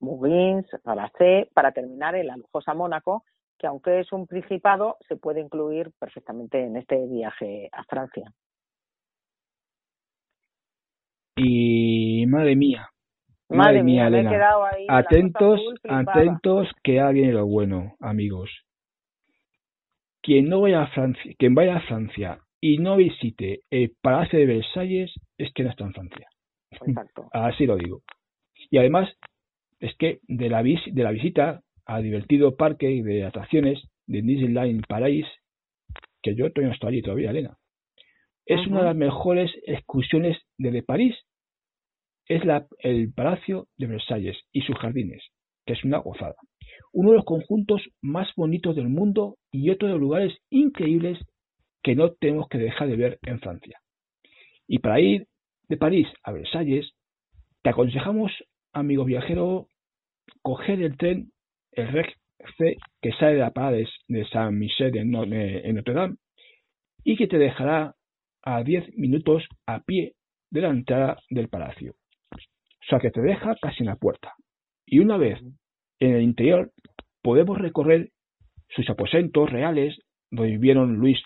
Mougins, Palacé, para terminar en la lujosa Mónaco, que aunque es un principado, se puede incluir perfectamente en este viaje a Francia. Y madre mía, Madre, mía, Elena. atentos, atentos, que viene lo bueno, amigos. Quien no vaya a Francia, quien vaya a Francia y no visite el Palacio de Versalles es que no está en Francia. Exacto. Así lo digo. Y además, es que de la, de la visita al divertido parque de atracciones de Disneyland Paris, que yo todavía no estoy allí todavía, Elena, es una de las mejores excursiones de París. Es la, el Palacio de Versalles y sus jardines, que es una gozada. Uno de los conjuntos más bonitos del mundo y otro de los lugares increíbles que no tenemos que dejar de ver en Francia. Y para ir de París a Versalles, te aconsejamos, amigo viajero, coger el tren, el REC C, que sale de la parada de San Michel en Notre Dame y que te dejará a 10 minutos a pie de la entrada del palacio. O sea que te deja casi en la puerta. Y una vez en el interior podemos recorrer sus aposentos reales donde vivieron Luis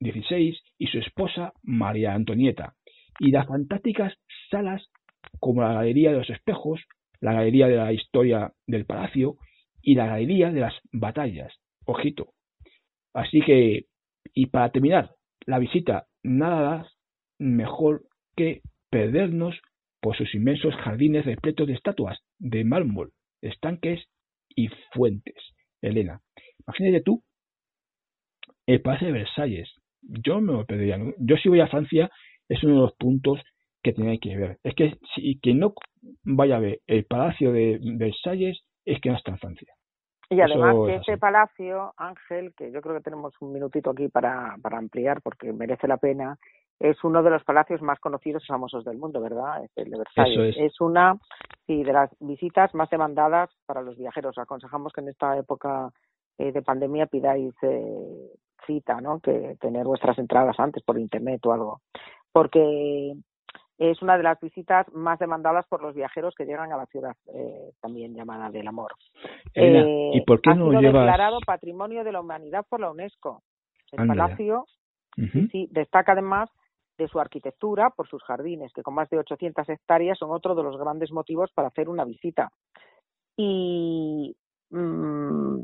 XVI y su esposa María Antonieta, y las fantásticas salas como la Galería de los Espejos, la Galería de la Historia del Palacio y la Galería de las Batallas. Ojito. Así que, y para terminar la visita, nada mejor que perdernos por sus inmensos jardines repletos de estatuas de mármol, estanques y fuentes. Elena, imagínate tú el Palacio de Versalles, yo me lo perdería. Yo si voy a Francia es uno de los puntos que tiene que ver. Es que si quien no vaya a ver el Palacio de Versalles es que no está en Francia. Y además que este palacio, Ángel, que yo creo que tenemos un minutito aquí para, para ampliar porque merece la pena, es uno de los palacios más conocidos y famosos del mundo, ¿verdad? Es el de Versalles. Es. una sí, de las visitas más demandadas para los viajeros. Aconsejamos que en esta época eh, de pandemia pidáis eh, cita, ¿no? Que tener vuestras entradas antes por internet o algo. Porque es una de las visitas más demandadas por los viajeros que llegan a la ciudad, eh, también llamada del amor. ¿Y por qué ha no sido llevas... declarado Patrimonio de la Humanidad por la UNESCO. El palacio sí, destaca además de su arquitectura por sus jardines, que con más de 800 hectáreas son otro de los grandes motivos para hacer una visita. Y mmm,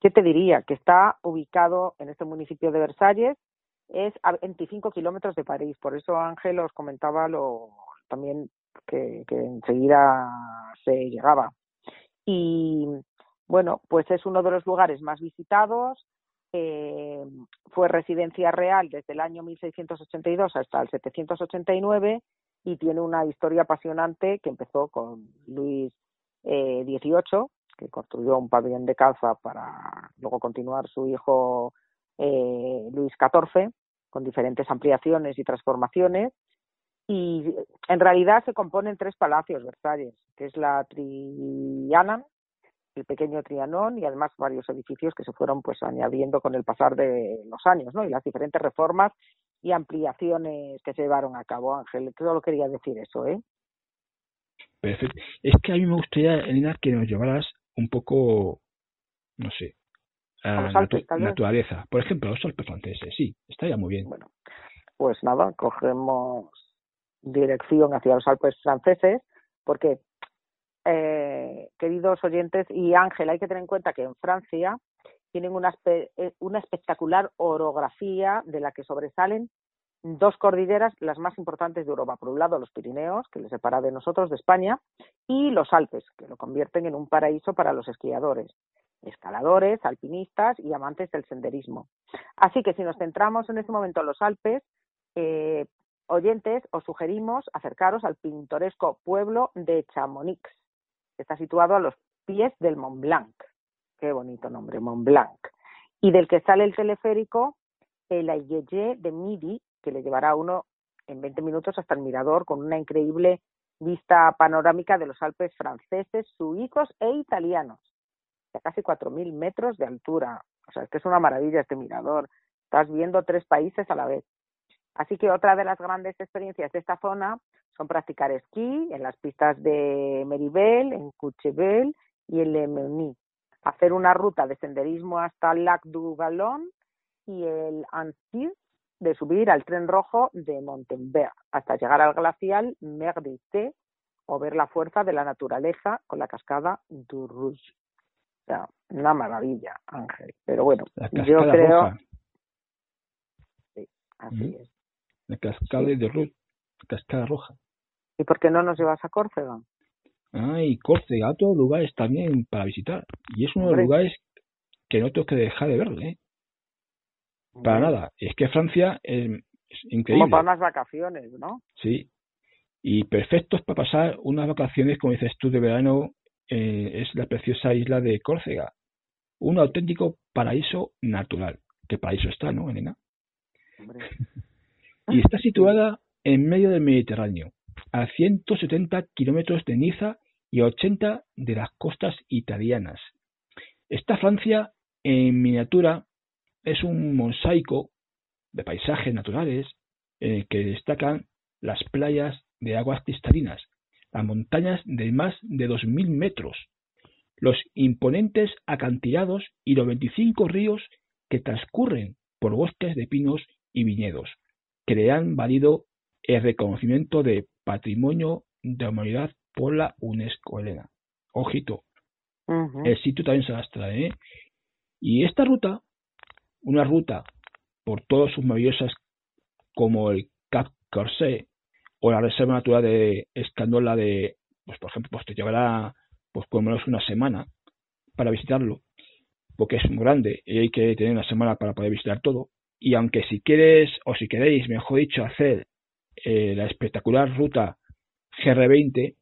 ¿qué te diría? Que está ubicado en este municipio de Versalles, es a 25 kilómetros de París. Por eso Ángel os comentaba lo también que, que enseguida se llegaba. Y bueno, pues es uno de los lugares más visitados. Eh, fue residencia real desde el año 1682 hasta el 789 y tiene una historia apasionante que empezó con Luis eh, XVIII que construyó un pabellón de caza para luego continuar su hijo eh, Luis XIV, con diferentes ampliaciones y transformaciones. Y en realidad se componen tres palacios Versalles, que es la Triana, el pequeño Trianón y además varios edificios que se fueron pues añadiendo con el pasar de los años, ¿no? Y las diferentes reformas y ampliaciones que se llevaron a cabo, Ángel. Solo quería decir eso, ¿eh? Perfecto. Es que a mí me gustaría, Elena, que nos llevaras un poco, no sé, a la naturaleza. Por ejemplo, los Alpes franceses, sí, estaría muy bien. Bueno, pues nada, cogemos dirección hacia los Alpes franceses, porque, eh, queridos oyentes, y Ángel, hay que tener en cuenta que en Francia tienen una, eh, una espectacular orografía de la que sobresalen dos cordilleras las más importantes de Europa. Por un lado, los Pirineos, que les separa de nosotros, de España, y los Alpes, que lo convierten en un paraíso para los esquiadores, escaladores, alpinistas y amantes del senderismo. Así que si nos centramos en este momento en los Alpes, eh, oyentes, os sugerimos acercaros al pintoresco pueblo de Chamonix, que está situado a los pies del Mont Blanc. Qué bonito nombre, Mont Blanc. Y del que sale el teleférico el Ayeye de Midi, que le llevará a uno en 20 minutos hasta el mirador con una increíble vista panorámica de los Alpes franceses, suizos e italianos, a casi 4.000 metros de altura. O sea, es que es una maravilla este mirador. Estás viendo tres países a la vez. Así que otra de las grandes experiencias de esta zona son practicar esquí en las pistas de Meribel, en Couchevel y en Le Meuny. Hacer una ruta de senderismo hasta el Lac du Gallon y el Antilles de subir al tren rojo de Montenberg hasta llegar al glacial Merdité o ver la fuerza de la naturaleza con la cascada du Rouge. O sea, una maravilla, Ángel. Pero bueno, yo creo. Sí, así es. La cascada de Rouge, cascada roja. ¿Y por qué no nos llevas a Córcega? Ay, Córcega, otro lugares también para visitar. Y es uno de los lugares que no tengo que dejar de verlo, ¿eh? Para nada. Es que Francia es, increíble. Como para unas vacaciones, ¿no? Sí. Y perfectos para pasar unas vacaciones, como dices tú, de verano, eh, es la preciosa isla de Córcega. Un auténtico paraíso natural. Que paraíso está, ¿no, Elena? y está situada en medio del Mediterráneo, a 170 kilómetros de Niza y a 80 de las costas italianas. Esta Francia en miniatura es un mosaico de paisajes naturales en que destacan las playas de aguas cristalinas, las montañas de más de 2.000 metros, los imponentes acantilados y los 25 ríos que transcurren por bosques de pinos y viñedos, que le han valido el reconocimiento de Patrimonio de Humanidad por la UNESCO, Elena. Ojito, el sitio también se las trae. ¿eh? Y esta ruta, una ruta por todas sus maravillosas como el Cap Corset o la Reserva Natural de Escandola de, pues por ejemplo, pues te llevará pues por lo menos una semana para visitarlo, porque es muy grande y hay que tener una semana para poder visitar todo. Y aunque si quieres, o si queréis, mejor dicho, hacer eh, la espectacular ruta GR20,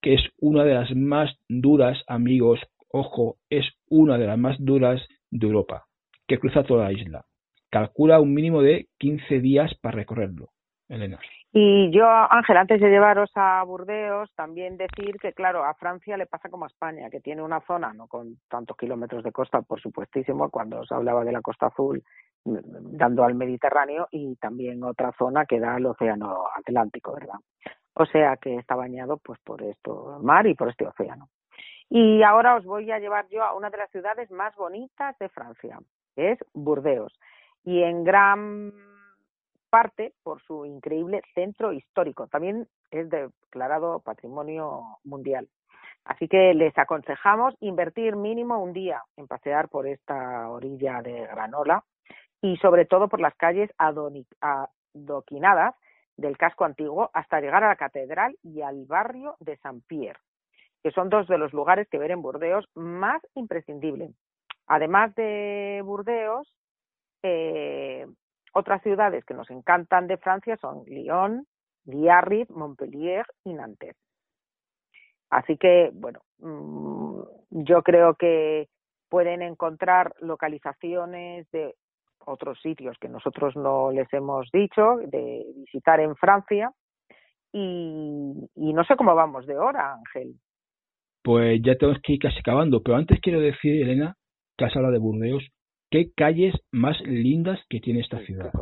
que es una de las más duras, amigos, ojo, es una de las más duras de Europa, que cruza toda la isla. Calcula un mínimo de 15 días para recorrerlo, Elena. Y yo, Ángel, antes de llevaros a Burdeos, también decir que, claro, a Francia le pasa como a España, que tiene una zona, no con tantos kilómetros de costa, por supuestísimo, cuando se hablaba de la costa azul, dando al Mediterráneo, y también otra zona que da al Océano Atlántico, ¿verdad? O sea que está bañado pues por esto mar y por este océano. Y ahora os voy a llevar yo a una de las ciudades más bonitas de Francia, es Burdeos, y en gran por su increíble centro histórico. También es declarado Patrimonio Mundial. Así que les aconsejamos invertir mínimo un día en pasear por esta orilla de Granola y sobre todo por las calles adoquinadas del casco antiguo hasta llegar a la catedral y al barrio de Saint-Pierre, que son dos de los lugares que ver en Burdeos más imprescindibles. Además de Burdeos, eh, otras ciudades que nos encantan de Francia son Lyon, Biarritz, Montpellier y Nantes. Así que, bueno, mm, yo creo que pueden encontrar localizaciones de otros sitios que nosotros no les hemos dicho de visitar en Francia y, no sé cómo vamos de hora, Ángel. Pues ya tenemos que ir casi acabando, pero antes quiero decir, Elena, que has hablado de Burdeos, qué calles más lindas que tiene esta ciudad.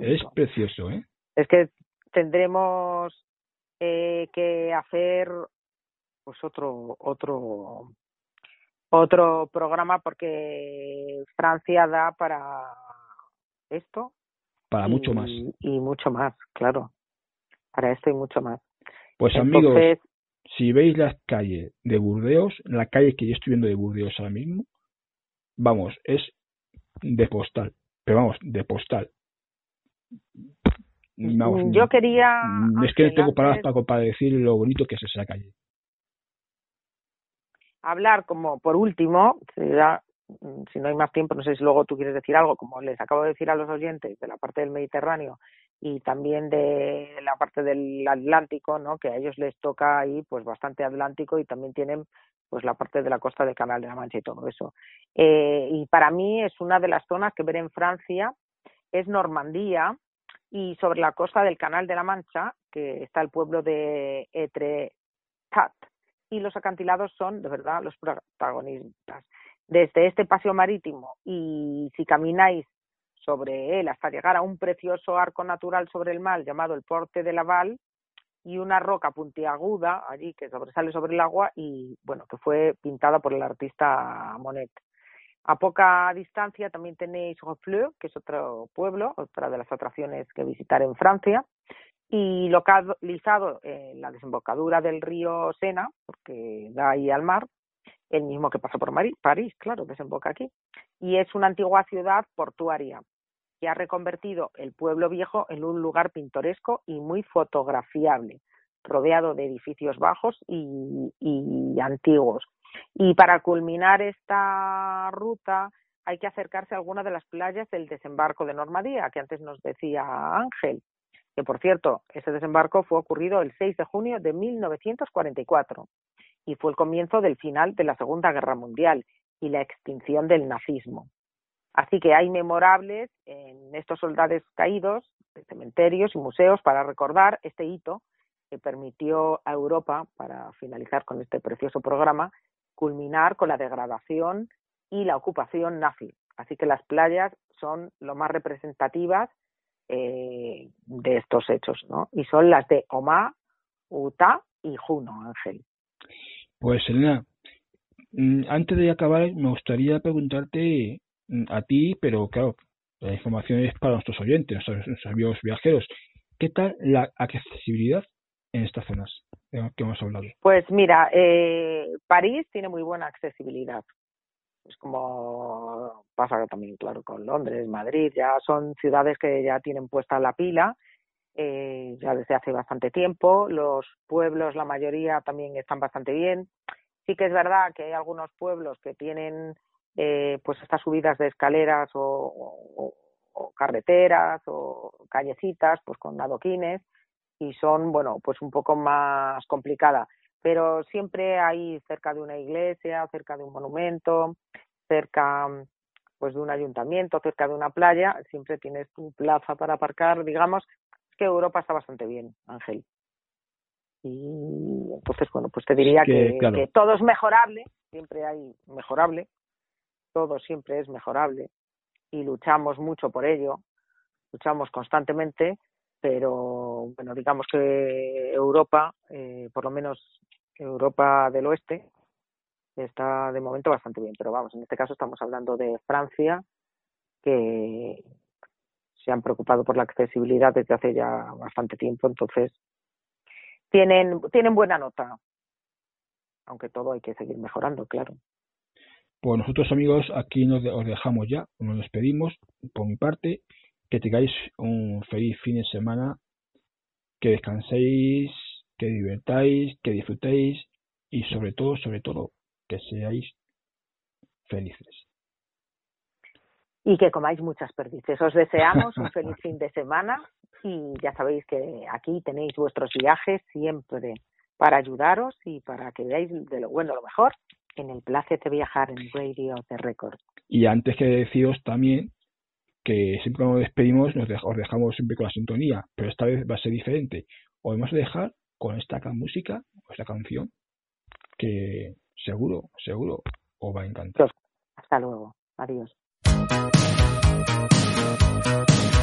es precioso, ¿eh? Es que tendremos eh, que hacer pues otro otro otro programa porque Francia da para esto. Para mucho más. Y mucho más, claro. Para esto y mucho más. Pues amigos, si veis las calles de Burdeos, la calle que yo estoy viendo de Burdeos ahora mismo, vamos, es de postal. Pero vamos, de postal. Yo quería. Mm, es que no tengo palabras para, para decir lo bonito que es esa calle. Hablar como por último, Mm, si no hay más tiempo, no sé si luego tú quieres decir algo, como les acabo de decir a los oyentes de la parte del Mediterráneo y también de la parte del Atlántico, ¿no? Que a ellos les toca ahí pues bastante Atlántico y también tienen pues la parte de la costa del Canal de la Mancha y todo eso. Eh, y para mí es una de las zonas que ver en Francia es Normandía y sobre la costa del Canal de la Mancha, que está el pueblo de Etretat y los acantilados son de verdad los protagonistas desde este paseo marítimo y si camináis sobre él hasta llegar a un precioso arco natural sobre el mar llamado el Porte de Laval y una roca puntiaguda allí que sobresale sobre el agua y bueno que fue pintada por el artista Monet. A poca distancia también tenéis Roffleux, que es otro pueblo, otra de las atracciones que visitar en Francia, y localizado en la desembocadura del río Sena, porque da ahí al mar, el mismo que pasa por París, claro, desemboca aquí, y es una antigua ciudad portuaria que ha reconvertido el pueblo viejo en un lugar pintoresco y muy fotografiable, rodeado de edificios bajos y, y antiguos. Y para culminar esta ruta hay que acercarse a alguna de las playas del desembarco de Normandía, que antes nos decía Ángel, que por cierto, ese desembarco fue ocurrido el 6 de junio de 1944 y fue el comienzo del final de la Segunda Guerra Mundial y la extinción del nazismo. Así que hay memorables en estos soldados caídos, de cementerios y museos para recordar este hito que permitió a Europa, para finalizar con este precioso programa, culminar con la degradación y la ocupación nazi. Así que las playas son lo más representativas eh, de estos hechos, ¿no? Y son las de Omá, Utah y Juno, Ángel. Pues Elena, mm, antes de acabar me gustaría preguntarte mm, a ti, pero claro, la información es para nuestros oyentes, nuestros, amigos viajeros. ¿Qué tal la accesibilidad en estas zonas que hemos hablado? Pues mira, eh, París tiene muy buena accesibilidad es como pasa también, claro, con Londres, Madrid, ya son ciudades que ya tienen puesta la pila, eh, ya desde hace bastante tiempo, los pueblos, la mayoría también están bastante bien. Sí que es verdad que hay algunos pueblos que tienen eh, pues estas subidas de escaleras o, carreteras o callecitas pues con adoquines y son bueno pues un poco más complicada pero siempre hay cerca de una iglesia, cerca de un monumento, cerca pues de un ayuntamiento, cerca de una playa, siempre tienes tu plaza para aparcar, digamos, que Europa está bastante bien, Ángel. Y entonces, bueno, pues te diría que, que, todo es mejorable, siempre hay mejorable, todo siempre es mejorable y luchamos mucho por ello, luchamos constantemente, pero bueno, digamos que Europa, eh, por lo menos Europa del Oeste está de momento bastante bien, pero vamos, en este caso estamos hablando de Francia, que se han preocupado por la accesibilidad desde hace ya bastante tiempo, entonces tienen, tienen buena nota, aunque todo hay que seguir mejorando, claro. Pues nosotros amigos aquí nos os dejamos ya, nos despedimos por mi parte, que tengáis un feliz fin de semana, que descanséis que divertáis, que disfrutéis y sobre todo, sobre todo, que seáis felices. Y que comáis muchas perdices. Os deseamos un feliz fin de semana y ya sabéis que aquí tenéis vuestros viajes siempre para ayudaros y para que veáis de lo bueno lo mejor en el placer de viajar en Radio de Record. Y antes que deciros también que siempre nos despedimos nos os dejamos siempre con la sintonía, pero esta vez va a ser diferente. Os vamos a dejar con esta música, esta canción, que seguro, seguro os va a encantar. Hasta luego. Adiós. Thank you.